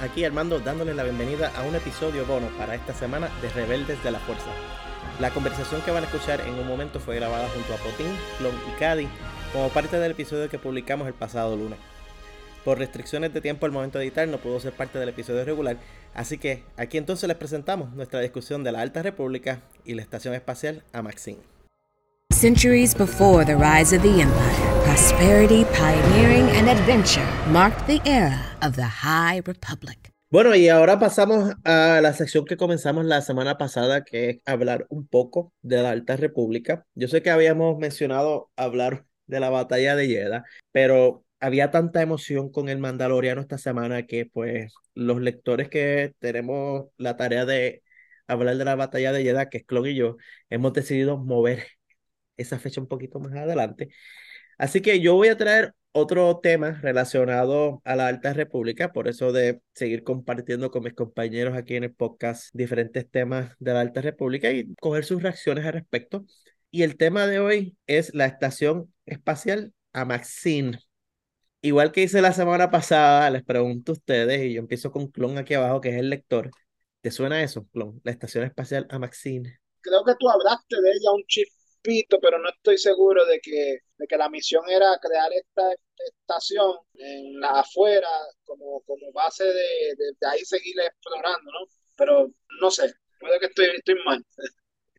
aquí Armando dándoles la bienvenida a un episodio bono para esta semana de Rebeldes de la Fuerza. La conversación que van a escuchar en un momento fue grabada junto a Potín, Clon y Cady como parte del episodio que publicamos el pasado lunes. Por restricciones de tiempo al momento de editar no pudo ser parte del episodio regular, así que aquí entonces les presentamos nuestra discusión de la Alta República y la Estación Espacial Amaxin. Centuries before the rise of the Empire, prosperity, pioneering, and adventure marked the era of the High Republic. Bueno, y ahora pasamos a la sección que comenzamos la semana pasada, que es hablar un poco de la Alta República. Yo sé que habíamos mencionado hablar de la batalla de Jeddah, pero había tanta emoción con el Mandaloriano esta semana que pues los lectores que tenemos la tarea de hablar de la batalla de Jeddah, que es Clon y yo, hemos decidido mover esa fecha un poquito más adelante. Así que yo voy a traer otro tema relacionado a la Alta República, por eso de seguir compartiendo con mis compañeros aquí en el podcast diferentes temas de la Alta República y coger sus reacciones al respecto. Y el tema de hoy es la Estación Espacial Amaxin. Igual que hice la semana pasada, les pregunto a ustedes, y yo empiezo con Clon aquí abajo, que es el lector. ¿Te suena eso, Clon? La Estación Espacial Amaxin. Creo que tú hablaste de ella un chip pero no estoy seguro de que, de que la misión era crear esta estación en la afuera como, como base de, de, ahí seguir explorando, ¿no? Pero no sé, puede que estoy, estoy mal.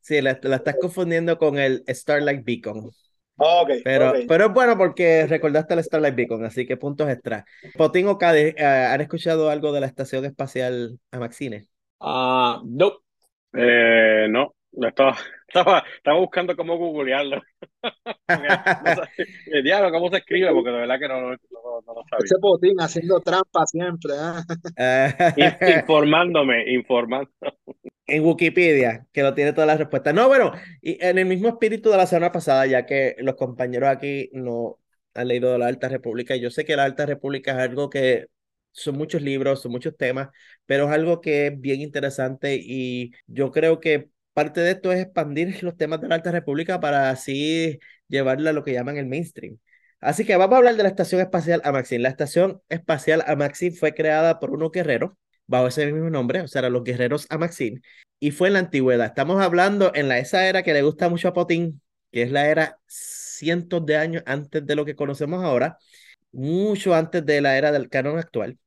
Sí, la, la estás confundiendo con el Starlight Beacon. Okay, pero, pero es bueno porque recordaste el Starlight Beacon, así que puntos extra. Potín o Cade, eh, ¿han escuchado algo de la Estación Espacial Amaxine? Ah, no. Eh, no, estaba, estaba, estaba buscando cómo googlearlo. el diablo, ¿cómo se escribe? Porque de verdad que no, no, no, lo sabía. Ese botín haciendo trampa siempre. ¿eh? informándome, informando. En Wikipedia, que lo tiene todas las respuestas. No, bueno, y en el mismo espíritu de la semana pasada, ya que los compañeros aquí no han leído de la Alta República, yo sé que la Alta República es algo que son muchos libros, son muchos temas, pero es algo que es bien interesante y yo creo que parte de esto es expandir los temas de la Alta República para así llevarla a lo que llaman el mainstream. Así que vamos a hablar de la Estación Espacial Amaxin. La Estación Espacial Amaxin fue creada por unos guerreros, bajo ese mismo nombre, o sea, los guerreros Amaxin, y fue en la antigüedad. Estamos hablando en la, esa era que le gusta mucho a Potín, que es la era cientos de años antes de lo que conocemos ahora, mucho antes de la era del canon actual.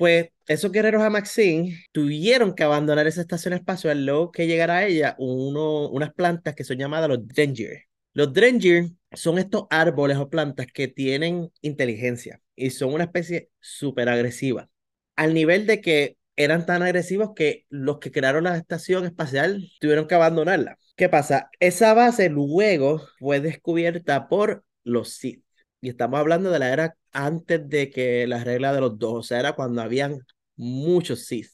Pues esos guerreros Amaxin tuvieron que abandonar esa estación espacial luego que llegara a ella uno, unas plantas que son llamadas los Drengir. Los Drengir son estos árboles o plantas que tienen inteligencia y son una especie súper agresiva. Al nivel de que eran tan agresivos que los que crearon la estación espacial tuvieron que abandonarla. ¿Qué pasa? Esa base luego fue descubierta por los Sith. Y estamos hablando de la era antes de que la regla de los dos, o sea, era cuando habían muchos Sith.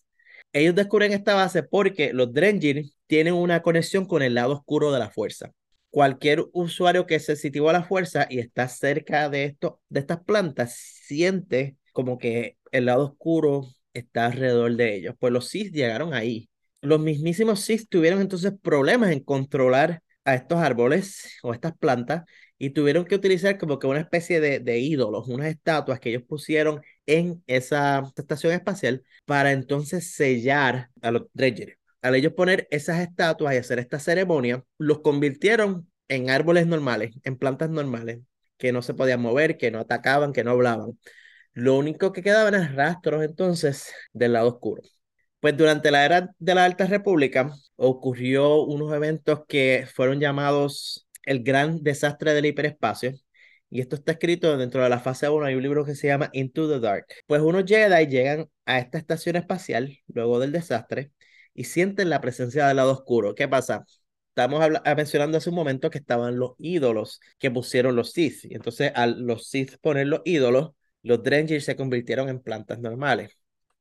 Ellos descubren esta base porque los Drengir tienen una conexión con el lado oscuro de la fuerza. Cualquier usuario que se sitúa a la fuerza y está cerca de, esto, de estas plantas siente como que el lado oscuro está alrededor de ellos. Pues los Sith llegaron ahí. Los mismísimos Sith tuvieron entonces problemas en controlar a estos árboles o estas plantas y tuvieron que utilizar como que una especie de, de ídolos, unas estatuas que ellos pusieron en esa estación espacial para entonces sellar a los Dredger. Al ellos poner esas estatuas y hacer esta ceremonia, los convirtieron en árboles normales, en plantas normales, que no se podían mover, que no atacaban, que no hablaban. Lo único que quedaban es rastros entonces del lado oscuro. Pues durante la era de la Alta República ocurrió unos eventos que fueron llamados el gran desastre del hiperespacio. Y esto está escrito dentro de la fase 1. Hay un libro que se llama Into the Dark. Pues unos Jedi llegan a esta estación espacial luego del desastre y sienten la presencia del lado oscuro. ¿Qué pasa? Estamos mencionando hace un momento que estaban los ídolos que pusieron los Sith. Y entonces, al los Sith poner los ídolos, los Drengir se convirtieron en plantas normales.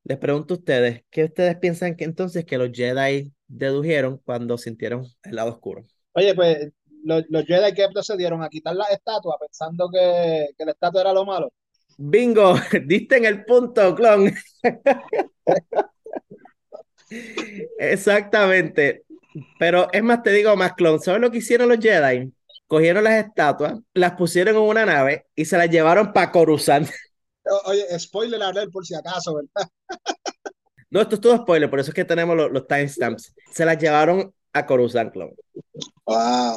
Les pregunto a ustedes, ¿qué ustedes piensan que entonces que los Jedi dedujeron cuando sintieron el lado oscuro? Oye, pues los, los Jedi que procedieron a quitar la estatua pensando que, que la estatua era lo malo. Bingo, diste en el punto, clon. Exactamente. Pero es más, te digo más, clon. ¿Sabes lo que hicieron los Jedi? Cogieron las estatuas, las pusieron en una nave y se las llevaron para Coruscant. Oye, spoiler alert por si acaso, ¿verdad? No, esto es todo spoiler, por eso es que tenemos los, los timestamps. Se las llevaron a Coruscant, Clone. Wow.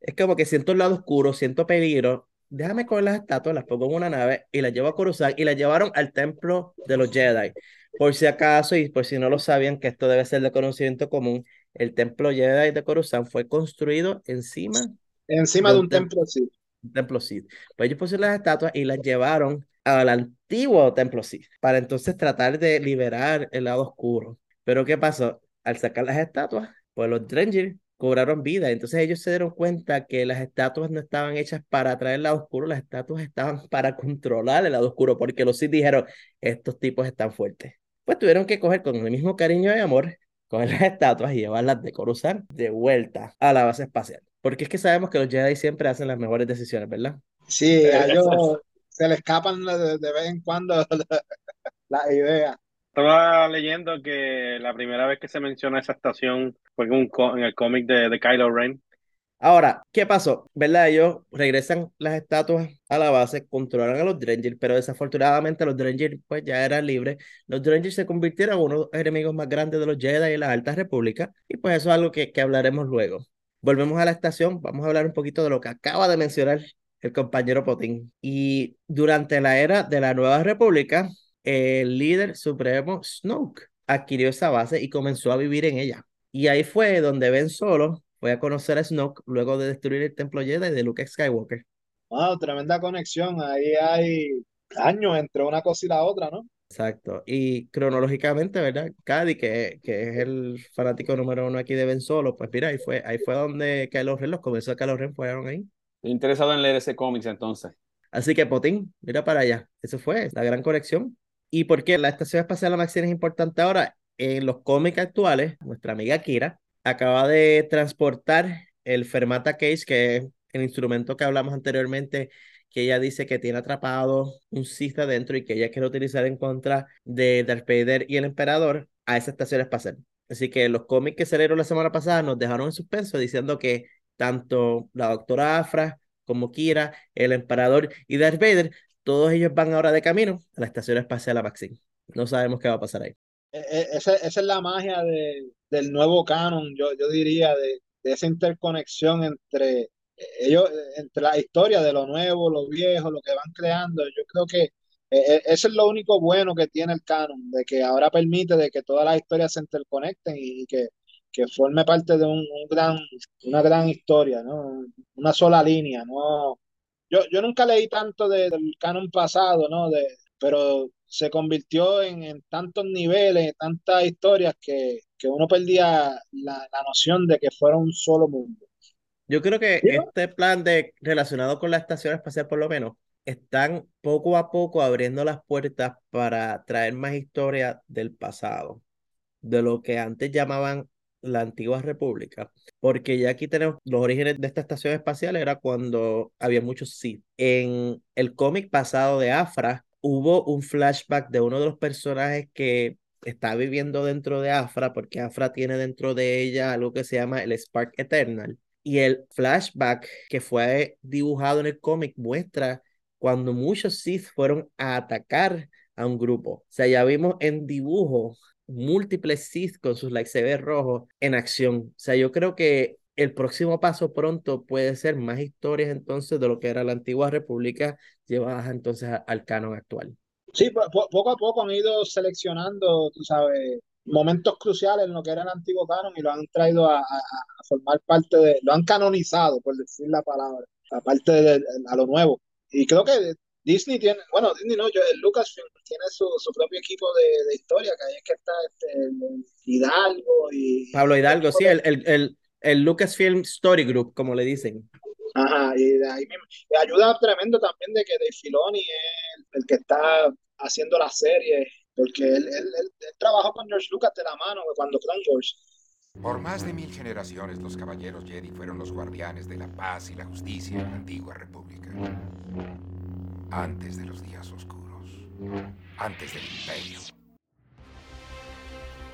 Es como que siento el lado oscuro, siento peligro. Déjame coger las estatuas, las pongo en una nave y las llevo a Coruscant y las llevaron al templo de los Jedi. Por si acaso, y por si no lo sabían, que esto debe ser de conocimiento común, el templo Jedi de Coruscant fue construido encima Encima de un templo, sí. un templo Sith. Pues ellos pusieron las estatuas y las llevaron al antiguo templo Sith para entonces tratar de liberar el lado oscuro. Pero ¿qué pasó? Al sacar las estatuas, pues los Drengir cobraron vida. Entonces ellos se dieron cuenta que las estatuas no estaban hechas para atraer el lado oscuro, las estatuas estaban para controlar el lado oscuro, porque los Sith dijeron, estos tipos están fuertes. Pues tuvieron que coger con el mismo cariño y amor, coger las estatuas y llevarlas de Coruscant de vuelta a la base espacial. Porque es que sabemos que los Jedi siempre hacen las mejores decisiones, ¿verdad? Sí, a ellos se le escapan de, de vez en cuando las ideas. Estaba leyendo que la primera vez que se menciona esa estación fue en, un en el cómic de, de Kylo Ren. Ahora, ¿qué pasó? ¿Verdad? Ellos regresan las estatuas a la base, controlan a los Drengir, pero desafortunadamente los Drengir pues ya eran libres. Los Drengir se convirtieron en uno de los enemigos más grandes de los Jedi y la Alta República, y pues eso es algo que, que hablaremos luego. Volvemos a la estación, vamos a hablar un poquito de lo que acaba de mencionar el compañero Potín. Y durante la era de la Nueva República, el líder supremo Snoke adquirió esa base y comenzó a vivir en ella. Y ahí fue donde Ben Solo fue a conocer a Snoke luego de destruir el templo Jedi de Luke Skywalker. Wow, tremenda conexión. Ahí hay años entre una cosa y la otra, ¿no? Exacto. Y cronológicamente, ¿verdad? Cady, que, que es el fanático número uno aquí de Ben Solo, pues mira, ahí fue, ahí fue donde Kylo Ren los comenzó a Kylo Ren, fueron ahí. Estoy interesado en leer ese cómics entonces. Así que Potín, mira para allá. Eso fue la gran conexión. ¿Y por qué la Estación Espacial Maxine es importante ahora? En los cómics actuales, nuestra amiga Kira acaba de transportar el Fermata Case, que es el instrumento que hablamos anteriormente, que ella dice que tiene atrapado un Sith adentro y que ella quiere utilizar en contra de Darth Vader y el Emperador a esa estación espacial. Así que los cómics que salieron la semana pasada nos dejaron en suspenso diciendo que tanto la doctora Afra como Kira, el Emperador y Darth Vader, todos ellos van ahora de camino a la estación espacial a Maxine. No sabemos qué va a pasar ahí. E- e- Esa, es la magia de- del nuevo canon, yo, diría, de, esa interconexión entre eh, ellos, eh, entre la historia de lo nuevo, lo viejo, lo que van creando. Yo creo que eh, eh, eso es lo único bueno que tiene el canon, de que ahora permite de que todas las historias se interconecten y, que, forme parte de un gran, una gran historia, ¿no? Una sola línea, ¿no? Yo, yo nunca leí tanto de- del canon pasado, ¿no? De, pero se convirtió en, en tantos niveles, en tantas historias que, que uno perdía la, la noción de que fuera un solo mundo. Yo creo que Sí. este plan de relacionado con la estación espacial, por lo menos, están poco a poco abriendo las puertas para traer más historia del pasado, de lo que antes llamaban la antigua república, porque ya aquí tenemos los orígenes de esta estación espacial, era cuando había muchos Sith. En el cómic pasado de Afra, hubo un flashback de uno de los personajes que está viviendo dentro de Afra, porque Afra tiene dentro de ella algo que se llama el Spark Eternal. Y el flashback que fue dibujado en el cómic muestra cuando muchos Sith fueron a atacar a un grupo. O sea, ya vimos en dibujo múltiples Sith con sus lightsabers rojos en acción. O sea, yo creo que el próximo paso pronto puede ser más historias entonces de lo que era la antigua república llevadas entonces al canon actual. Sí, po- po- poco a poco han ido seleccionando, tú sabes, momentos cruciales en lo que era el antiguo canon y lo han traído a, a- a formar parte de, lo han canonizado, por decir la palabra, aparte de, a lo nuevo. Y creo que Disney tiene, bueno, Disney no, yo, el Lucasfilm tiene su, su propio equipo de, de historia, que ahí es que está este, el Hidalgo y... Pablo Hidalgo, sí, el, el, el, el Lucasfilm Story Group, como le dicen. Ajá, y de ahí mismo. Y ayuda tremendo también de que Dave Filoni es el, el que está haciendo la serie, porque él, él, él- él trabajó con George Lucas de la mano cuando Clone Wars. Por más de mil generaciones, los caballeros Jedi fueron los guardianes de la paz y la justicia en la antigua república. Antes de los días oscuros. Antes del imperio.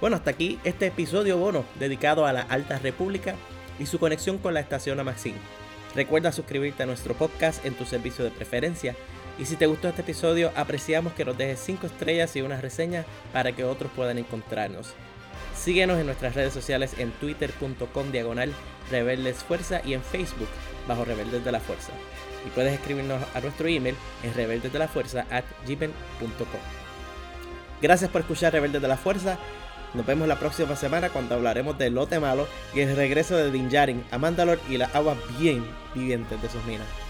Bueno, hasta aquí este episodio bono dedicado a la Alta República y su conexión con la estación Amaxin. Recuerda suscribirte a nuestro podcast en tu servicio de preferencia Y si te gustó este episodio, apreciamos que nos dejes 5 estrellas y una reseña para que otros puedan encontrarnos. Síguenos en nuestras redes sociales en twitter.com diagonal rebeldes fuerza y en Facebook bajo rebeldes de la fuerza. Y puedes escribirnos a nuestro email en rebeldesdelafuerza at gmail.com. Gracias por escuchar Rebeldes de la Fuerza. Nos vemos la próxima semana cuando hablaremos del lote malo y el regreso de Din Djarin a Mandalore y las aguas bien vivientes de sus minas.